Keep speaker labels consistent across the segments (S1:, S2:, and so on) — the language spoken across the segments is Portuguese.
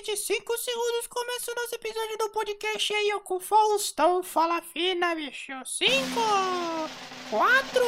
S1: daqui de 5 segundos começa o nosso episódio do podcast aí, ó, com o Faustão. Fala fina, bicho. 5, 4,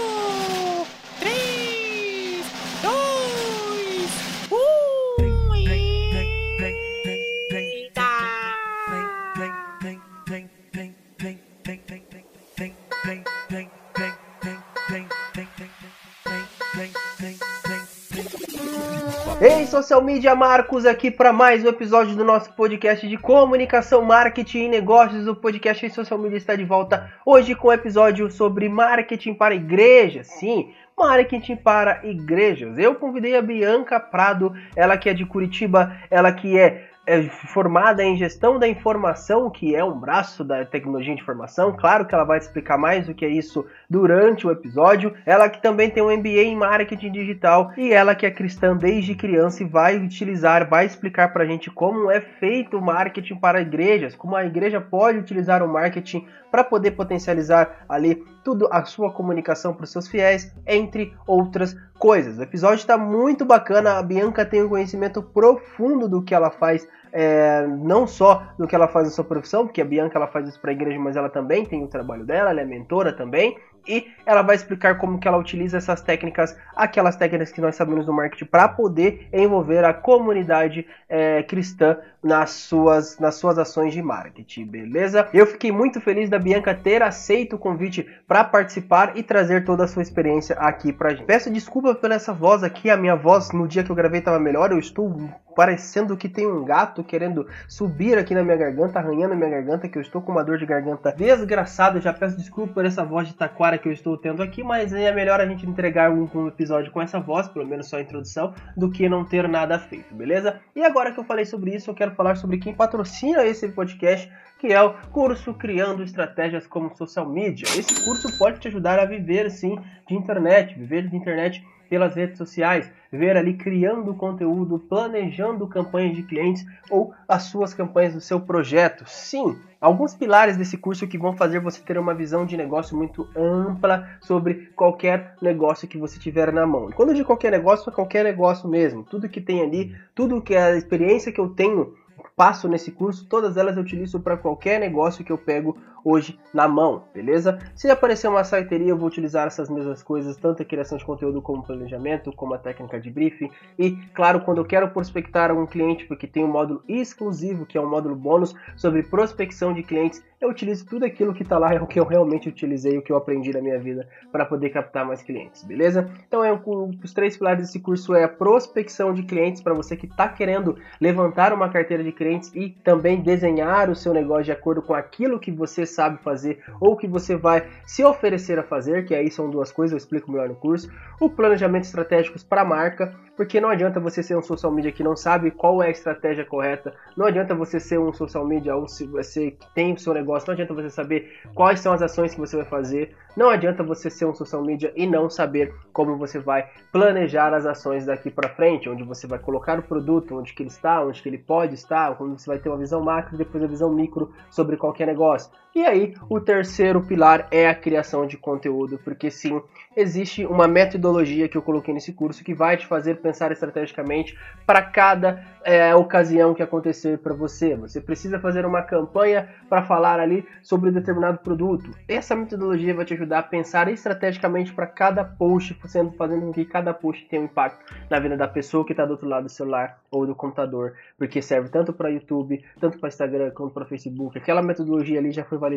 S2: Ei, social media Marcos aqui para mais um episódio do nosso podcast de comunicação, marketing e negócios. O podcast em social media está de volta hoje com um episódio sobre marketing para igrejas. Sim, marketing para igrejas. Eu convidei a Bianca Prado, ela que é de Curitiba, ela que é é formada em gestão da informação, que é um braço da tecnologia de informação. Claro que ela vai explicar mais o que é isso durante o episódio. Ela que também tem um MBA em marketing digital e ela que é cristã desde criança e vai utilizar, vai explicar pra gente como é feito o marketing para igrejas, como a igreja pode utilizar o marketing para poder potencializar ali tudo a sua comunicação para os seus fiéis, entre outras coisas. O episódio está muito bacana. A Bianca tem um conhecimento profundo do que ela faz, é, não só do que ela faz na sua profissão, porque a Bianca ela faz isso para a igreja, mas ela também tem o trabalho dela, ela é mentora também e ela vai explicar como que ela utiliza essas técnicas, aquelas técnicas que nós sabemos do marketing para poder envolver a comunidade é, cristã nas suas, nas suas ações de marketing, beleza? Eu fiquei muito feliz da Bianca ter aceito o convite para participar e trazer toda a sua experiência aqui pra gente. Peço desculpa por essa voz aqui, a minha voz no dia que eu gravei estava melhor, eu estou parecendo que tem um gato querendo subir aqui na minha garganta, arranhando a minha garganta, que eu estou com uma dor de garganta desgraçada. Já peço desculpa por essa voz de taquara que eu estou tendo aqui, mas é melhor a gente entregar um, um episódio com essa voz, pelo menos só a introdução, do que não ter nada feito, beleza? E agora que eu falei sobre isso, eu quero falar sobre quem patrocina esse podcast, que é o curso Criando Estratégias como Social Media. Esse curso pode te ajudar a viver sim de internet, viver de internet pelas redes sociais, ver ali criando conteúdo, planejando campanhas de clientes ou as suas campanhas do seu projeto. Sim, alguns pilares desse curso que vão fazer você ter uma visão de negócio muito ampla sobre qualquer negócio que você tiver na mão. E quando eu digo qualquer negócio, é qualquer negócio mesmo. Tudo que tem ali, tudo que é a experiência que eu tenho passo nesse curso, todas elas eu utilizo para qualquer negócio que eu pego hoje na mão, beleza? Se aparecer uma siteria, eu vou utilizar essas mesmas coisas, tanto a criação de conteúdo como planejamento, como a técnica de briefing. E, claro, quando eu quero prospectar um cliente, porque tem um módulo exclusivo, que é um módulo bônus sobre prospecção de clientes, eu utilizo tudo aquilo que está lá, é o que eu realmente utilizei, o que eu aprendi na minha vida para poder captar mais clientes, beleza? Então, é um, os três pilares desse curso é a prospecção de clientes para você que está querendo levantar uma carteira de clientes e também desenhar o seu negócio de acordo com aquilo que você sabe fazer ou que você vai se oferecer a fazer, que aí são duas coisas, eu explico melhor no curso. O planejamento estratégicos para a marca, porque não adianta você ser um social media que não sabe qual é a estratégia correta, não adianta você ser um social media ou se você tem o seu negócio, não adianta você saber quais são as ações que você vai fazer, não adianta você ser um social media e não saber como você vai planejar as ações daqui para frente, onde você vai colocar o produto, onde que ele está, onde que ele pode estar, quando você vai ter uma visão macro e depois a visão micro sobre qualquer negócio. E aí, o terceiro pilar é a criação de conteúdo, porque sim, existe uma metodologia que eu coloquei nesse curso que vai te fazer pensar estrategicamente para cada é, ocasião que acontecer para você. Você precisa fazer uma campanha para falar ali sobre determinado produto. Essa metodologia vai te ajudar a pensar estrategicamente para cada post, fazendo, fazendo com que cada post tenha um impacto na vida da pessoa que está do outro lado do celular ou do computador, porque serve tanto para YouTube, tanto para Instagram quanto para Facebook. Aquela metodologia ali já foi validada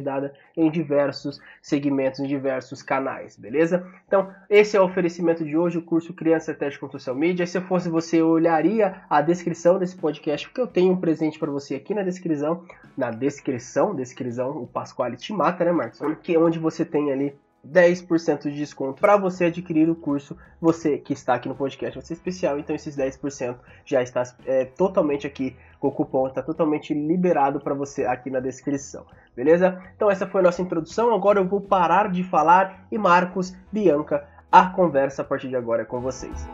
S2: em diversos segmentos, em diversos canais, beleza? Então, esse é o oferecimento de hoje, o curso Criança Estratégica com Social Media. Se eu fosse você, eu olharia a descrição desse podcast, porque eu tenho um presente para você aqui na descrição, na descrição, descrição, o Pasquale te mata, né, Marcos? É onde você tem ali 10% de desconto para você adquirir o curso. Você que está aqui no podcast vai ser especial, então esses 10% já está é, totalmente aqui o cupom está totalmente liberado para você aqui na descrição, beleza? Então essa foi a nossa introdução, agora eu vou parar de falar e Marcos, Bianca, a conversa a partir de agora é com vocês.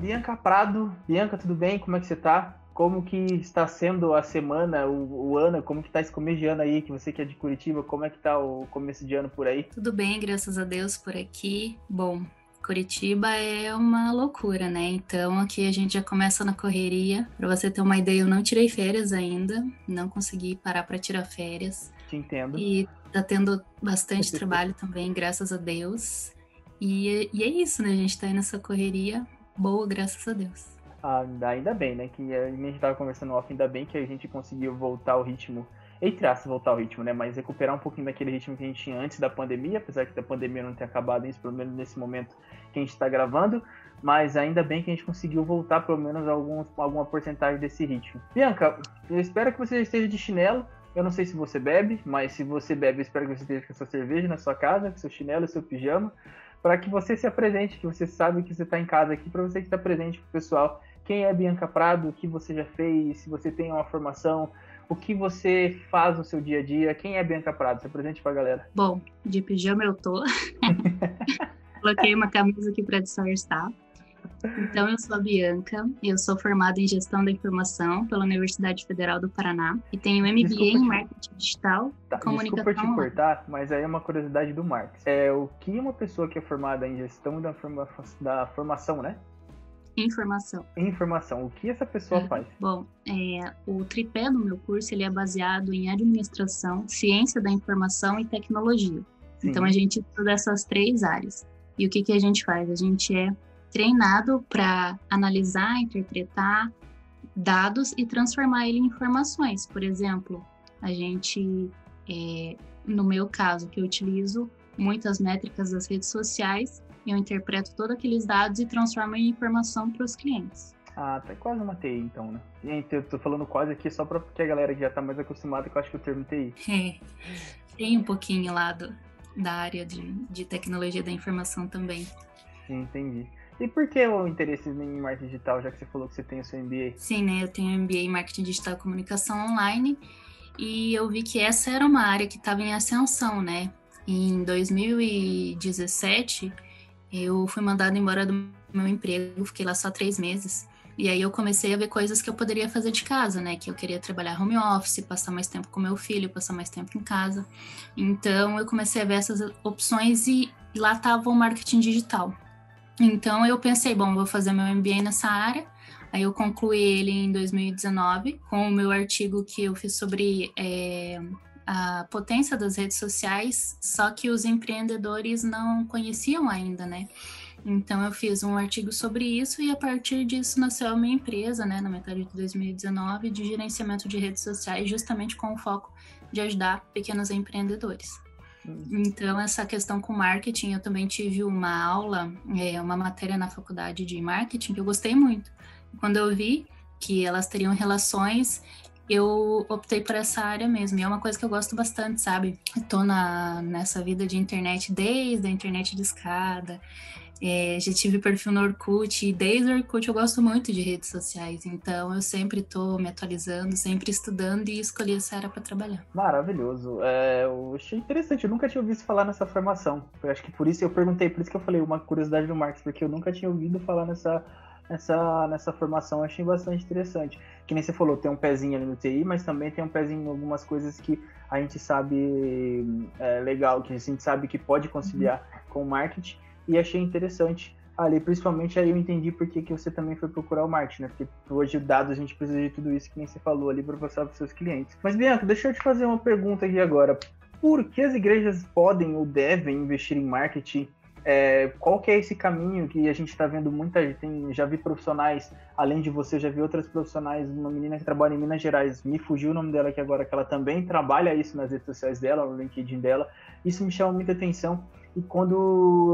S2: Bianca Prado, Bianca, tudo bem? Como é que você tá? Como que está sendo a semana, o, o ano, como que está esse começo de ano aí, que você que é de Curitiba, como é que tá o começo de ano por aí?
S3: Tudo bem, graças a Deus por aqui. Bom, Curitiba é uma loucura, né? Então aqui a gente já começa na correria. Para você ter uma ideia, eu não tirei férias ainda, não consegui parar para tirar férias.
S4: Te entendo.
S3: E tá tendo bastante trabalho também, graças a Deus. E, e, é isso, né? A gente tá aí nessa correria boa, graças a Deus.
S4: Ah, ainda bem, né? Que a gente tava conversando off, ainda bem que a gente conseguiu voltar ao ritmo entre aspas, voltar ao ritmo, né? Mas recuperar um pouquinho daquele ritmo que a gente tinha antes da pandemia, apesar que a pandemia não ter acabado, pelo menos nesse momento que a gente está gravando. Mas ainda bem que a gente conseguiu voltar pelo menos a alguns, alguma porcentagem desse ritmo. Bianca, eu espero que você esteja de chinelo. Eu não sei se você bebe, mas se você bebe, eu espero que você esteja com a sua cerveja na sua casa, com seu chinelo, seu pijama, para que você se apresente, que você sabe que você está em casa aqui, para você que está presente para o pessoal. Quem é Bianca Prado? O que você já fez? Se você tem uma formação, o que você faz no seu dia a dia. Quem é Bianca Prado? Se apresente pra galera.
S3: Bom, de pijama eu tô. Coloquei uma camisa aqui para disfarçar. Então, eu sou a Bianca, eu sou formada em Gestão da Informação pela Universidade Federal do Paraná e tenho MBA desculpa em Marketing Digital
S4: tá, Comunicação. Desculpa te cortar, mas aí é uma curiosidade do Marcos. É o que uma pessoa que é formada em Gestão da, forma, da Formação, né?
S3: Informação.
S4: Informação. O que essa pessoa é, faz?
S3: Bom, é, o tripé do meu curso ele é baseado em administração, ciência da informação e tecnologia. Sim. Então a gente estuda essas três áreas. E o que, que a gente faz? A gente é treinado para analisar, interpretar dados e transformar ele em informações. Por exemplo, a gente, é, no meu caso, que eu utilizo muitas métricas das redes sociais, eu interpreto todos aqueles dados e transformo em informação para os clientes.
S4: Ah, tá quase uma TI então, né? Gente, eu tô falando quase aqui só para que a galera que já tá mais acostumada com acho que o termo TI.
S3: É, tem um pouquinho lá do, da área de, de tecnologia da informação também.
S4: Sim, entendi. E por que o interesse em marketing digital, já que você falou que você tem o seu MBA?
S3: Sim, né? Eu tenho MBA em marketing digital e comunicação online e eu vi que essa era uma área que estava em ascensão, né? Em 2017 eu fui mandada embora do meu emprego, fiquei lá só três meses. E aí eu comecei a ver coisas que eu poderia fazer de casa, né? Que eu queria trabalhar home office, passar mais tempo com meu filho, passar mais tempo em casa. Então eu comecei a ver essas opções e lá estava o marketing digital. Então eu pensei, bom, vou fazer meu MBA nessa área. Aí eu concluí ele em 2019 com o meu artigo que eu fiz sobre é, a potência das redes sociais, só que os empreendedores não conheciam ainda, né? Então eu fiz um artigo sobre isso e a partir disso nasceu a minha empresa, né, na metade de 2019, de gerenciamento de redes sociais, justamente com o foco de ajudar pequenos empreendedores. Então, essa questão com marketing, eu também tive uma aula, é, uma matéria na faculdade de marketing que eu gostei muito. Quando eu vi que elas teriam relações, eu optei por essa área mesmo. E é uma coisa que eu gosto bastante, sabe? Eu tô na, nessa vida de internet desde a internet de escada. É, já tive perfil no Orkut e desde o Orkut eu gosto muito de redes sociais, então eu sempre estou me atualizando, sempre estudando e escolhi essa área para trabalhar.
S4: Maravilhoso. É, eu achei interessante, eu nunca tinha ouvido falar nessa formação. Eu acho que por isso eu perguntei, por isso que eu falei uma curiosidade do Marcos, porque eu nunca tinha ouvido falar nessa nessa, nessa formação. Achei bastante interessante. Que nem você falou, tem um pezinho ali no TI, mas também tem um pezinho em algumas coisas que a gente sabe é, legal, que a gente sabe que pode conciliar uhum. com o marketing. E achei interessante ali, principalmente aí eu entendi por que, você também foi procurar o marketing, né? Porque hoje dados a gente precisa de tudo isso que nem você falou ali para passar para os seus clientes. Mas Bianca, deixa eu te fazer uma pergunta aqui agora. Por que as igrejas podem ou devem investir em marketing é, qual que é esse caminho que a gente está vendo muita gente, já vi profissionais, além de você, já vi outras profissionais, uma menina que trabalha em Minas Gerais, me fugiu o nome dela aqui agora, que ela também trabalha isso nas redes sociais dela, no LinkedIn dela, isso me chama muita atenção, e quando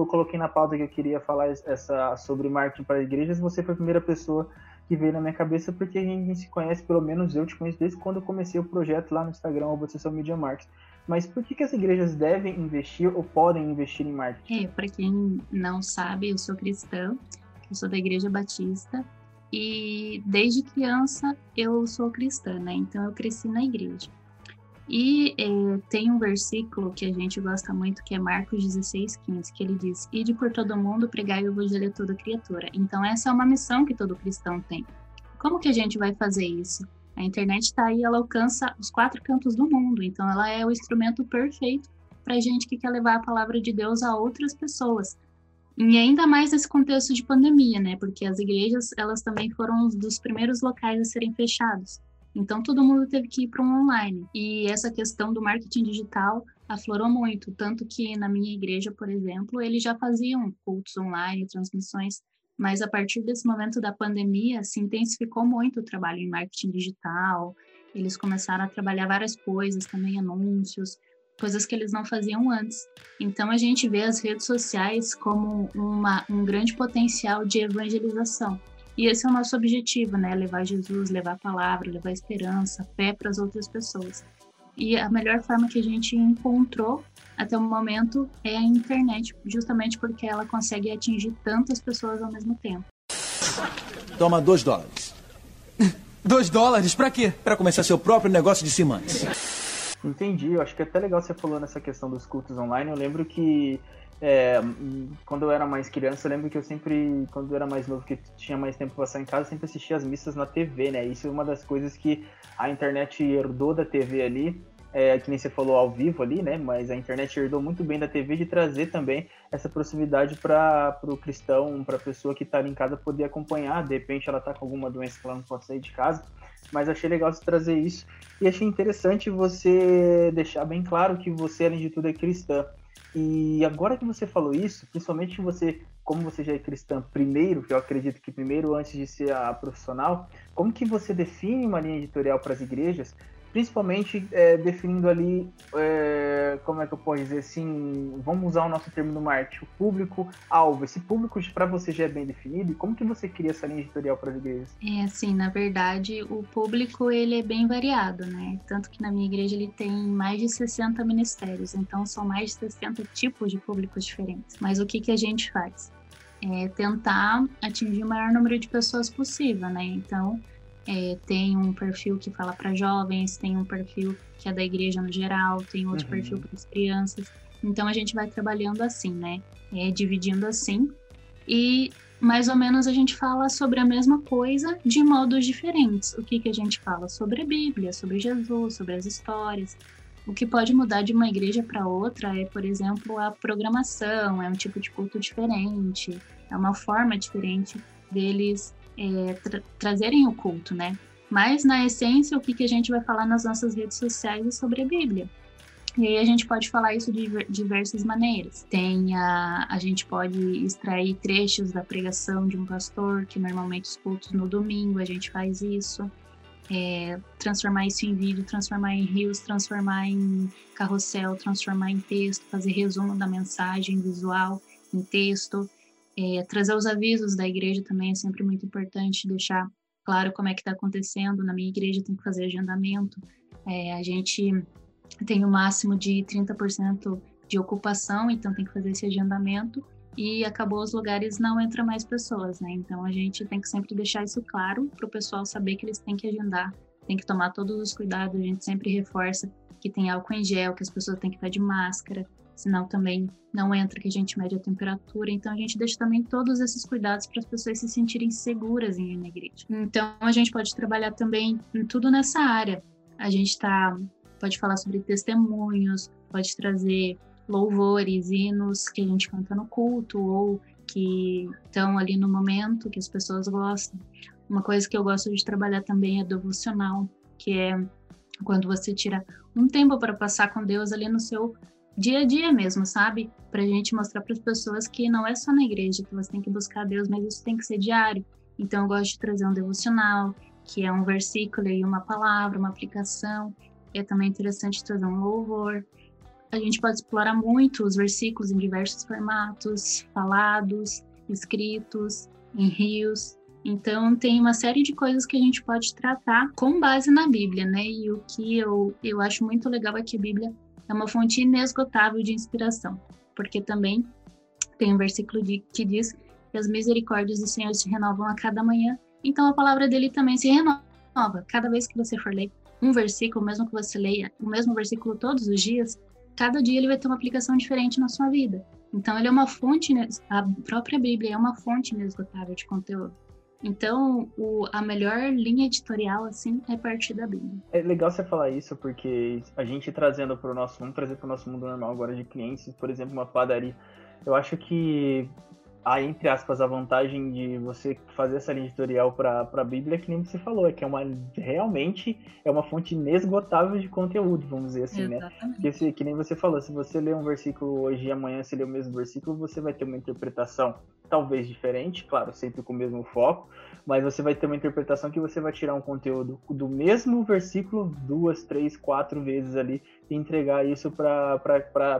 S4: eu coloquei na pauta que eu queria falar essa, sobre marketing para igrejas, você foi a primeira pessoa que veio na minha cabeça, porque a gente se conhece, pelo menos eu te conheço desde quando eu comecei o projeto lá no Instagram, o Social Media Marketing. Mas por que, que as igrejas devem investir ou podem investir em marketing?
S3: É, para quem não sabe, eu sou cristã, eu sou da Igreja Batista e desde criança eu sou cristã, né? Então eu cresci na igreja. E é, tem um versículo que a gente gosta muito, que é Marcos 16, 15, que ele diz: Ide por todo mundo, pregai o evangelho a toda criatura. Então, essa é uma missão que todo cristão tem. Como que a gente vai fazer isso? A internet está aí, ela alcança os quatro cantos do mundo, então ela é o instrumento perfeito para gente que quer levar a palavra de Deus a outras pessoas. E ainda mais nesse contexto de pandemia, né? Porque as igrejas, elas também foram um dos primeiros locais a serem fechados. Então todo mundo teve que ir para um online. E essa questão do marketing digital aflorou muito, tanto que na minha igreja, por exemplo, eles já faziam cultos online, transmissões, mas a partir desse momento da pandemia se intensificou muito o trabalho em marketing digital. Eles começaram a trabalhar várias coisas, também anúncios, coisas que eles não faziam antes. Então a gente vê as redes sociais como uma, um grande potencial de evangelização. E esse é o nosso objetivo, né? Levar Jesus, levar a palavra, levar a esperança, fé para as outras pessoas. E a melhor forma que a gente encontrou até o momento é a internet, justamente porque ela consegue atingir tantas pessoas ao mesmo tempo.
S5: Toma dois dólares.
S6: Dois dólares? Para quê?
S5: Para começar seu próprio negócio de cimantes.
S4: Entendi, eu acho que é até legal você falou nessa questão dos cultos online. Eu lembro que é, quando eu era mais criança, eu lembro que eu sempre, quando eu era mais novo, que tinha mais tempo pra passar em casa, sempre assistia as missas na TV, né? Isso é uma das coisas que a internet herdou da TV ali, é, que nem você falou ao vivo ali, né? Mas a internet herdou muito bem da TV de trazer também essa proximidade para o cristão, para a pessoa que está ali em casa poder acompanhar. De repente ela está com alguma doença que ela não pode sair de casa. Mas achei legal você trazer isso. E achei interessante você deixar bem claro que você, além de tudo, é cristã. E agora que você falou isso, principalmente você, como você já é cristã primeiro, que eu acredito que primeiro antes de ser a profissional, como que você define uma linha editorial para as igrejas principalmente é, definindo ali, é, como é que eu posso dizer assim, vamos usar o nosso termo no marketing, o público-alvo. Esse público para você já é bem definido? E como que você cria essa linha editorial para as igrejas?
S3: É assim, na verdade, o público ele é bem variado, né? Tanto que na minha igreja ele tem mais de 60 ministérios, então são mais de 60 tipos de públicos diferentes. Mas o que, que a gente faz? É tentar atingir o maior número de pessoas possível, né? Então, é, tem um perfil que fala para jovens, tem um perfil que é da igreja no geral, tem outro uhum. perfil para as crianças. Então a gente vai trabalhando assim, né? É, dividindo assim. E mais ou menos a gente fala sobre a mesma coisa de modos diferentes. O que, que a gente fala? Sobre a Bíblia, sobre Jesus, sobre as histórias. O que pode mudar de uma igreja para outra é, por exemplo, a programação, é um tipo de culto diferente, é uma forma diferente deles é, tra trazerem o culto, né? Mas, na essência, o que, que a gente vai falar nas nossas redes sociais é sobre a Bíblia. E aí a gente pode falar isso de diversas maneiras. Tem a, a gente pode extrair trechos da pregação de um pastor, que normalmente os cultos no domingo a gente faz isso. É, transformar isso em vídeo, transformar em rios, transformar em carrossel, transformar em texto, fazer resumo da mensagem visual em texto. É, trazer os avisos da igreja também é sempre muito importante, deixar claro como é que está acontecendo. Na minha igreja tem que fazer agendamento. É, a gente tem o um máximo de 30% de ocupação, então tem que fazer esse agendamento. E acabou os lugares, não entra mais pessoas, né? Então a gente tem que sempre deixar isso claro para o pessoal saber que eles têm que agendar, tem que tomar todos os cuidados. A gente sempre reforça que tem álcool em gel, que as pessoas têm que estar de máscara, senão também não entra que a gente mede a temperatura. Então a gente deixa também todos esses cuidados para as pessoas se sentirem seguras em igreja. Então a gente pode trabalhar também em tudo nessa área. A gente tá pode falar sobre testemunhos, pode trazer louvores, hinos que a gente canta no culto ou que estão ali no momento que as pessoas gostam. Uma coisa que eu gosto de trabalhar também é devocional, que é quando você tira um tempo para passar com Deus ali no seu dia a dia mesmo, sabe? Pra gente mostrar para as pessoas que não é só na igreja que você tem que buscar Deus, mas isso tem que ser diário. Então eu gosto de trazer um devocional, que é um versículo e uma palavra, uma aplicação. É também interessante trazer um louvor. A gente pode explorar muito os versículos em diversos formatos, falados, escritos, em rios. Então tem uma série de coisas que a gente pode tratar com base na Bíblia, né? E o que eu, eu acho muito legal é que a Bíblia é uma fonte inesgotável de inspiração, porque também tem um versículo de, que diz que as misericórdias do Senhor se renovam a cada manhã, então a palavra dele também se renova. Cada vez que você for ler um versículo, mesmo que você leia o mesmo versículo todos os dias, cada dia ele vai ter uma aplicação diferente na sua vida. Então ele é uma fonte, a própria Bíblia é uma fonte inesgotável de conteúdo. Então, o, a melhor linha editorial, assim, é partir da Bíblia.
S4: É legal você falar isso, porque a gente trazendo para o nosso, vamos trazer para o nosso mundo normal agora de clientes, por exemplo, uma padaria. Eu acho que há, entre aspas, a vantagem de você fazer essa linha editorial para a Bíblia, que nem você falou, é que é uma realmente é uma fonte inesgotável de conteúdo, vamos dizer assim, né?
S3: Exatamente.
S4: Que, se, que nem você falou, se você ler um versículo hoje e amanhã você ler o mesmo versículo, você vai ter uma interpretação talvez diferente, claro, sempre com o mesmo foco, mas você vai ter uma interpretação que você vai tirar um conteúdo do mesmo versículo duas, três, quatro vezes ali e entregar isso para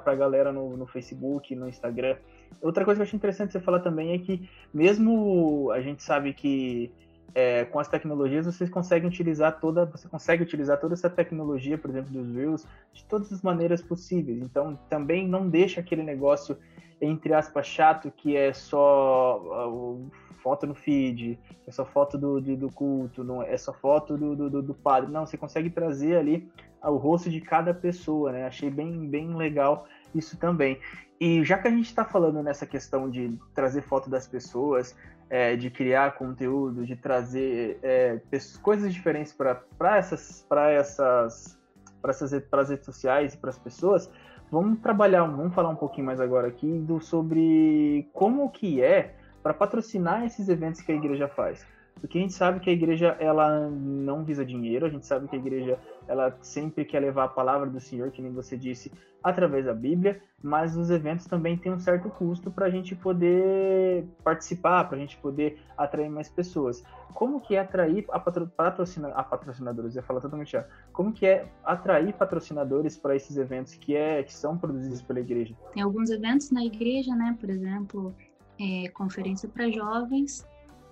S4: a galera no, no Facebook, no Instagram. Outra coisa que eu acho interessante você falar também é que mesmo a gente sabe que é, com as tecnologias vocês conseguem utilizar toda, você consegue utilizar toda essa tecnologia, por exemplo, dos Reels, de todas as maneiras possíveis. Então também não deixa aquele negócio entre aspas chato que é só foto no feed, é só foto do, do, do culto, não é só foto do, do, do, padre. Não, você consegue trazer ali o rosto de cada pessoa, né? Achei bem, bem legal isso também. E já que a gente está falando nessa questão de trazer foto das pessoas, é, de criar conteúdo, de trazer é, coisas diferentes para essas, para essas, para essas, para as redes sociais e para as pessoas, vamos trabalhar, vamos falar um pouquinho mais agora aqui do, sobre como que é para patrocinar esses eventos que a igreja faz. Porque a gente sabe que a igreja ela não visa dinheiro, a gente sabe que a igreja ela sempre quer levar a palavra do Senhor, que nem você disse, através da Bíblia, mas os eventos também têm um certo custo para a gente poder participar, para a gente poder atrair mais pessoas. Como que é atrair a, patrocina, a patrocinadores? Eu falar totalmente já. Como que é atrair patrocinadores para esses eventos que, é, que são produzidos pela igreja?
S3: Tem alguns eventos na igreja, né? Por exemplo, é, conferência para jovens,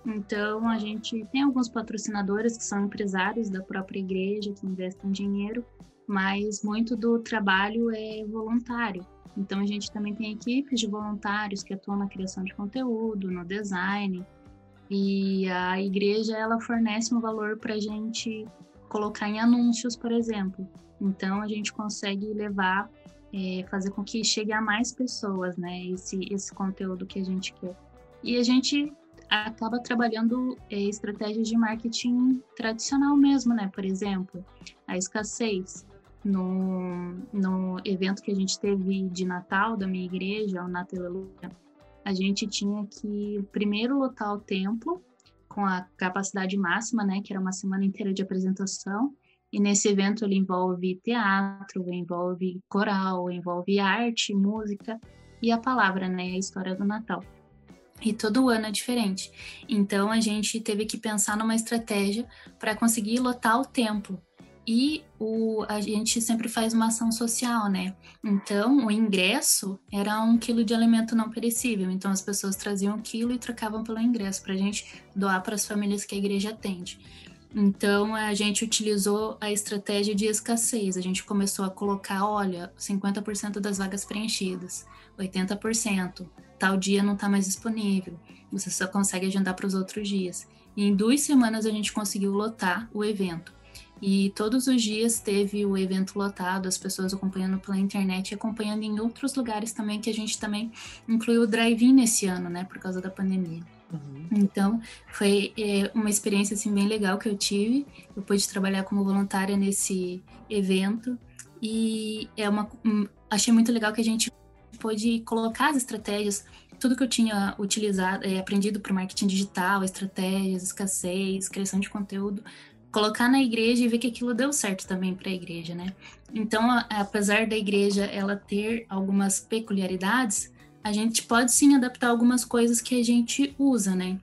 S3: então, a gente tem alguns patrocinadores que são empresários da própria igreja, que investem dinheiro, mas muito do trabalho é voluntário. Então, a gente também tem equipes de voluntários que atuam na criação de conteúdo, no design, e a igreja ela fornece um valor para a gente colocar em anúncios, por exemplo. Então, a gente consegue levar, é, fazer com que chegue a mais pessoas, né? Esse, esse conteúdo que a gente quer. E a gente acaba trabalhando é, estratégias de marketing tradicional mesmo, né? Por exemplo, a escassez. No, no evento que a gente teve de Natal da minha igreja, o Natal a gente tinha que primeiro lotar o templo com a capacidade máxima, né? Que era uma semana inteira de apresentação. E nesse evento ele envolve teatro, envolve coral, envolve arte, música e a palavra, né? A história do Natal. E todo ano é diferente. Então a gente teve que pensar numa estratégia para conseguir lotar o templo. E o, a gente sempre faz uma ação social, né? Então o ingresso era um quilo de alimento não perecível. Então as pessoas traziam um quilo e trocavam pelo ingresso para a gente doar para as famílias que a igreja atende. Então a gente utilizou a estratégia de escassez. A gente começou a colocar, olha, 50% das vagas preenchidas, 80%, tal dia não está mais disponível. Você só consegue agendar para os outros dias. E em duas semanas a gente conseguiu lotar o evento. E todos os dias teve o evento lotado, as pessoas acompanhando pela internet e acompanhando em outros lugares também, que a gente também incluiu o drive-in nesse ano, né, por causa da pandemia. Uhum. Então, foi é, uma experiência assim, bem legal que eu tive. Eu pude trabalhar como voluntária nesse evento e é uma, um, achei muito legal que a gente pôde colocar as estratégias, tudo que eu tinha utilizado, é, aprendido para marketing digital, estratégias, escassez, criação de conteúdo, colocar na igreja e ver que aquilo deu certo também para a igreja, né? Então, a, apesar da igreja ela ter algumas peculiaridades, a gente pode sim adaptar algumas coisas que a gente usa, né?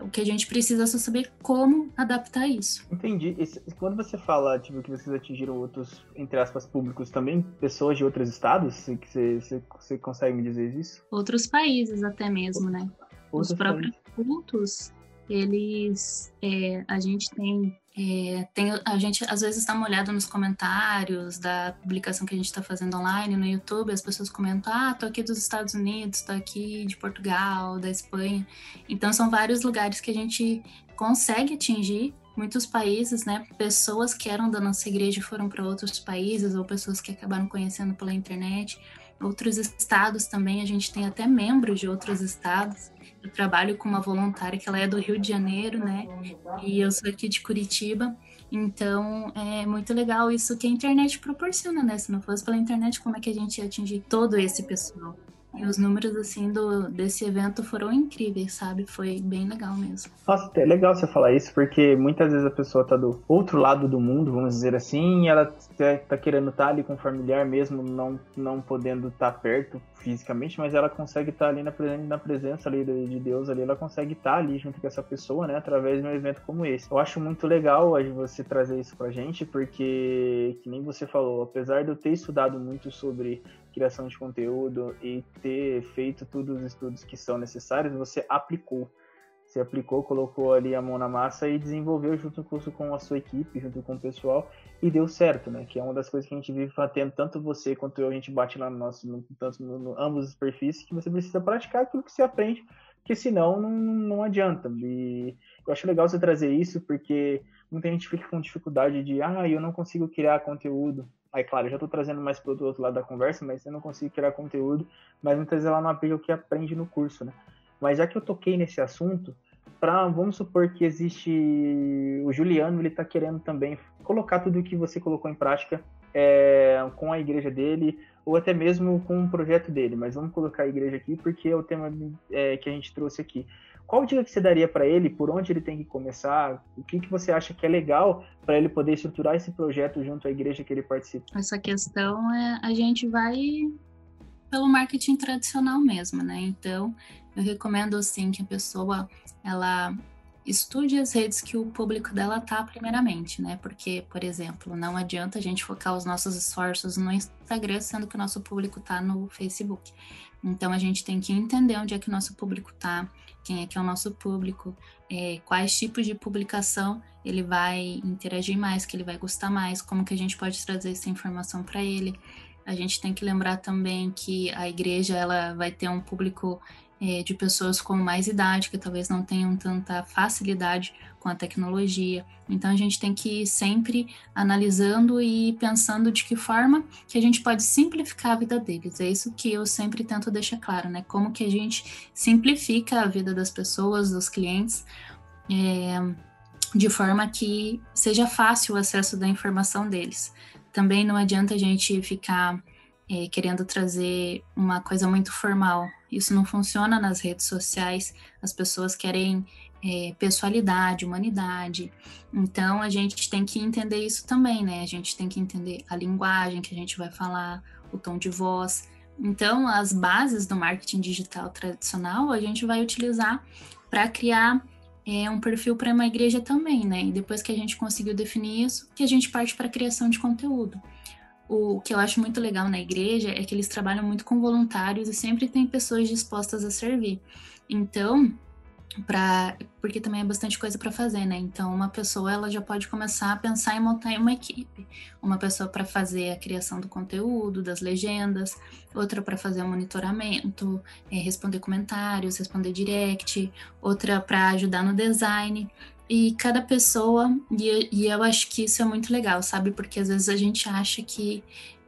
S3: O que a gente precisa é só saber como adaptar isso.
S4: Entendi. E quando você fala tipo, que vocês atingiram outros, entre aspas, públicos, também pessoas de outros estados? Você, você, você consegue me dizer isso?
S3: Outros países até mesmo, né? Outros Os próprios países. cultos, eles... É, a gente tem é, tem, a gente às vezes dá uma olhada nos comentários da publicação que a gente está fazendo online no YouTube, as pessoas comentam, ah, tô aqui dos Estados Unidos, tô aqui de Portugal, da Espanha. Então são vários lugares que a gente consegue atingir muitos países, né? Pessoas que eram da nossa igreja foram para outros países ou pessoas que acabaram conhecendo pela internet. Outros estados também, a gente tem até membros de outros estados. Eu trabalho com uma voluntária que ela é do Rio de Janeiro, né? E eu sou aqui de Curitiba. Então é muito legal isso que a internet proporciona, né? Se não fosse pela internet, como é que a gente ia atingir todo esse pessoal? E os números, assim, do, desse evento foram incríveis, sabe? Foi bem legal mesmo.
S4: Nossa, é legal você falar isso, porque muitas vezes a pessoa tá do outro lado do mundo, vamos dizer assim, e ela tá, tá querendo estar tá ali com o familiar mesmo, não, não podendo estar tá perto fisicamente, mas ela consegue estar tá ali na, na presença ali de Deus ali, ela consegue estar tá ali junto com essa pessoa, né, através de um evento como esse. Eu acho muito legal você trazer isso pra gente, porque, que nem você falou, apesar de eu ter estudado muito sobre criação de conteúdo e ter feito todos os estudos que são necessários, você aplicou. Você aplicou, colocou ali a mão na massa e desenvolveu junto com a sua equipe, junto com o pessoal, e deu certo, né? Que é uma das coisas que a gente vive batendo, tanto você quanto eu, a gente bate lá no nosso, no, tanto no, no, ambos os perfis, que você precisa praticar aquilo que você aprende, porque senão não, não adianta. E eu acho legal você trazer isso, porque muita gente fica com dificuldade de, ah, eu não consigo criar conteúdo. Aí, claro, já estou trazendo mais para o outro lado da conversa, mas eu não consigo criar conteúdo, mas muitas vezes ela não aplica o que aprende no curso, né? Mas já que eu toquei nesse assunto, pra, vamos supor que existe o Juliano, ele está querendo também colocar tudo o que você colocou em prática é, com a igreja dele, ou até mesmo com um projeto dele, mas vamos colocar a igreja aqui porque é o tema é, que a gente trouxe aqui. Qual dica que você daria para ele? Por onde ele tem que começar? O que, que você acha que é legal para ele poder estruturar esse projeto junto à igreja que ele participa?
S3: Essa questão é a gente vai pelo marketing tradicional mesmo, né? Então, eu recomendo assim que a pessoa ela estude as redes que o público dela tá primeiramente, né? Porque, por exemplo, não adianta a gente focar os nossos esforços no Instagram, sendo que o nosso público tá no Facebook. Então a gente tem que entender onde é que o nosso público tá, quem é que é o nosso público, é, quais tipos de publicação ele vai interagir mais, que ele vai gostar mais, como que a gente pode trazer essa informação para ele. A gente tem que lembrar também que a igreja ela vai ter um público é, de pessoas com mais idade, que talvez não tenham tanta facilidade com a tecnologia. Então a gente tem que ir sempre analisando e pensando de que forma que a gente pode simplificar a vida deles. É isso que eu sempre tento deixar claro, né? Como que a gente simplifica a vida das pessoas, dos clientes, é, de forma que seja fácil o acesso da informação deles. Também não adianta a gente ficar é, querendo trazer uma coisa muito formal. Isso não funciona nas redes sociais. As pessoas querem é, pessoalidade, humanidade. Então a gente tem que entender isso também, né? A gente tem que entender a linguagem que a gente vai falar, o tom de voz. Então as bases do marketing digital tradicional a gente vai utilizar para criar é, um perfil para uma igreja também, né? E depois que a gente conseguiu definir isso, que a gente parte para a criação de conteúdo o que eu acho muito legal na igreja é que eles trabalham muito com voluntários e sempre tem pessoas dispostas a servir. Então, para porque também é bastante coisa para fazer, né? Então, uma pessoa ela já pode começar a pensar em montar uma equipe. Uma pessoa para fazer a criação do conteúdo, das legendas, outra para fazer o monitoramento, é, responder comentários, responder direct, outra para ajudar no design. E cada pessoa, e, e eu acho que isso é muito legal, sabe? Porque às vezes a gente acha que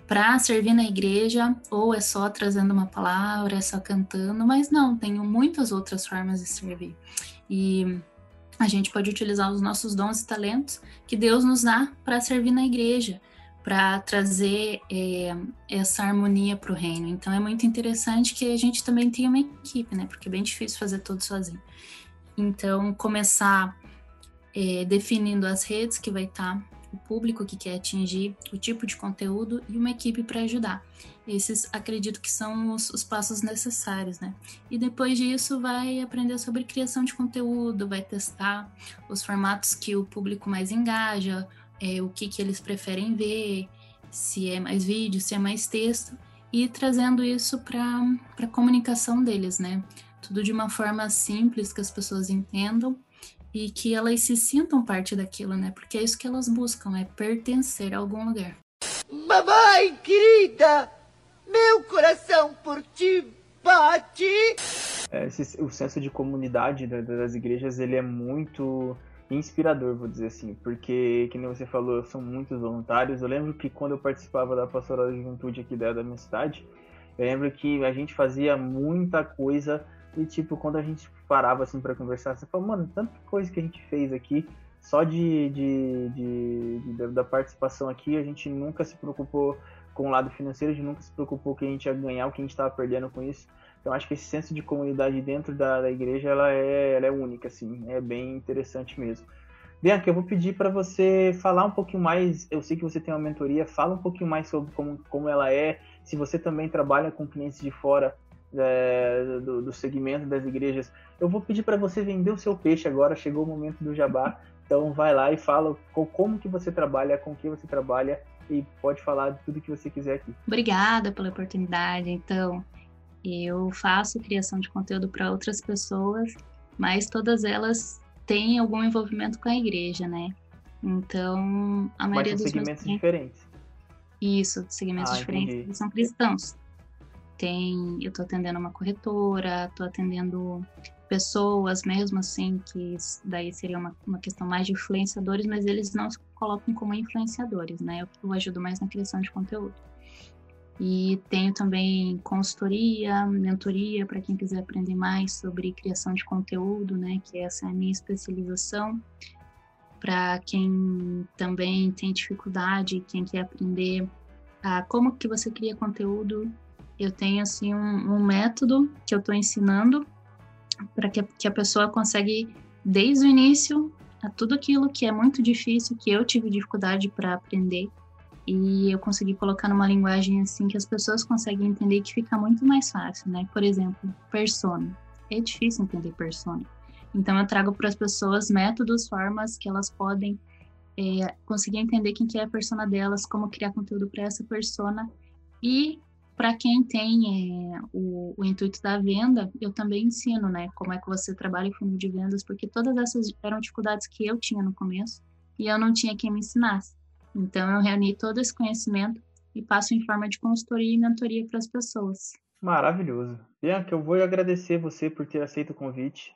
S3: para servir na igreja, ou é só trazendo uma palavra, é só cantando, mas não, tem muitas outras formas de servir. E a gente pode utilizar os nossos dons e talentos que Deus nos dá para servir na igreja, para trazer é, essa harmonia para o reino. Então é muito interessante que a gente também tenha uma equipe, né? Porque é bem difícil fazer tudo sozinho. Então, começar é, definindo as redes que vai estar tá, o público que quer atingir, o tipo de conteúdo e uma equipe para ajudar. Esses acredito que são os, os, passos necessários, né? E depois disso vai aprender sobre criação de conteúdo, vai testar os formatos que o público mais engaja, é, o que, que eles preferem ver, se é mais vídeo, se é mais texto, e trazendo isso para a comunicação deles, né? Tudo de uma forma simples que as pessoas entendam e que elas se sintam parte daquilo, né? Porque é isso que elas buscam, é pertencer a algum lugar.
S7: Mamãe querida, meu coração por ti bate.
S4: É, esse, o senso de comunidade das igrejas ele é muito inspirador, vou dizer assim, porque, que nem você falou, são muitos voluntários. Eu lembro que quando eu participava da pastoral de juventude aqui da, da minha cidade, eu lembro que a gente fazia muita coisa e, tipo, quando a gente parava, assim, para conversar, você fala, mano, tanta coisa que a gente fez aqui, só de, de, de, de, da participação aqui, a gente nunca se preocupou com o lado financeiro, a gente nunca se preocupou que a gente ia ganhar, o que a gente estava perdendo com isso. Então acho que esse senso de comunidade dentro da, da igreja ela é, ela é única, assim, é bem interessante mesmo. Bianca, eu vou pedir para você falar um pouquinho mais. Eu sei que você tem uma mentoria, fala um pouquinho mais sobre como, como ela é, se você também trabalha com clientes de fora é, do, do, segmento das igrejas. Eu vou pedir para você vender o seu peixe agora, chegou o momento do jabá. Então vai lá e fala como que você trabalha, com que você trabalha e pode falar de tudo que você quiser aqui.
S3: Obrigada pela oportunidade. Então, eu faço criação de conteúdo para outras pessoas, mas todas elas têm algum envolvimento com a igreja, né? Então, a maioria
S4: mas
S3: dos
S4: segmentos meus... diferentes.
S3: Isso, segmentos ah, diferentes, são cristãos. Tem, eu estou atendendo uma corretora, estou atendendo pessoas mesmo assim, que daí seria uma, uma questão mais de influenciadores, mas eles não se colocam como influenciadores, né? Eu, eu ajudo mais na criação de conteúdo. E tenho também consultoria, mentoria para quem quiser aprender mais sobre criação de conteúdo, né? Que essa é a minha especialização. Para quem também tem dificuldade, quem quer aprender a como que você cria conteúdo, eu tenho assim um, um método que eu estou ensinando para que, que a pessoa consegue desde o início a tudo aquilo que é muito difícil, que eu tive dificuldade para aprender, e eu consegui colocar numa linguagem assim que as pessoas conseguem entender que fica muito mais fácil, né? Por exemplo, persona. É difícil entender persona. Então eu trago para as pessoas métodos, formas que elas podem é, conseguir entender quem que é a persona delas, como criar conteúdo para essa persona e para quem tem é, o, o, intuito da venda, eu também ensino, né? Como é que você trabalha em fundo de vendas, porque todas essas eram dificuldades que eu tinha no começo e eu não tinha quem me ensinasse. Então, eu reuni todo esse conhecimento e passo em forma de consultoria e mentoria para as pessoas.
S4: Maravilhoso. Bianca, eu vou agradecer você por ter aceito o convite.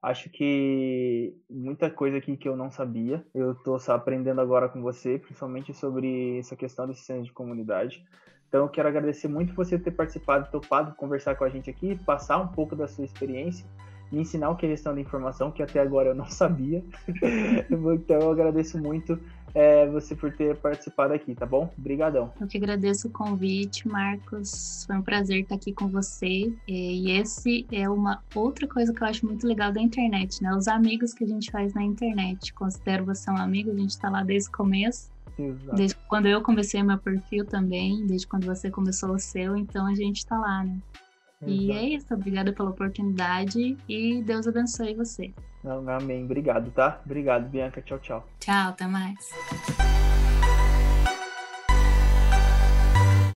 S4: Acho que muita coisa aqui que eu não sabia, eu estou aprendendo agora com você, principalmente sobre essa questão do sistema de comunidade. Então, eu quero agradecer muito você ter participado, topado conversar com a gente aqui, passar um pouco da sua experiência me ensinar o que é gestão de informação, que até agora eu não sabia. então eu agradeço muito é, você por ter participado aqui, tá bom? Obrigadão.
S3: Eu que agradeço o convite, Marcos. Foi um prazer estar aqui com você. E esse é uma outra coisa que eu acho muito legal da internet, né? Os amigos que a gente faz na internet. Considero você um amigo, a gente está lá desde o começo. Exato. Desde quando eu comecei meu perfil também, desde quando você começou o seu, então a gente está lá, né? E é isso, obrigada pela oportunidade e Deus abençoe você.
S4: Amém, obrigado, tá? Obrigado, Bianca. Tchau, tchau.
S3: Tchau, até mais.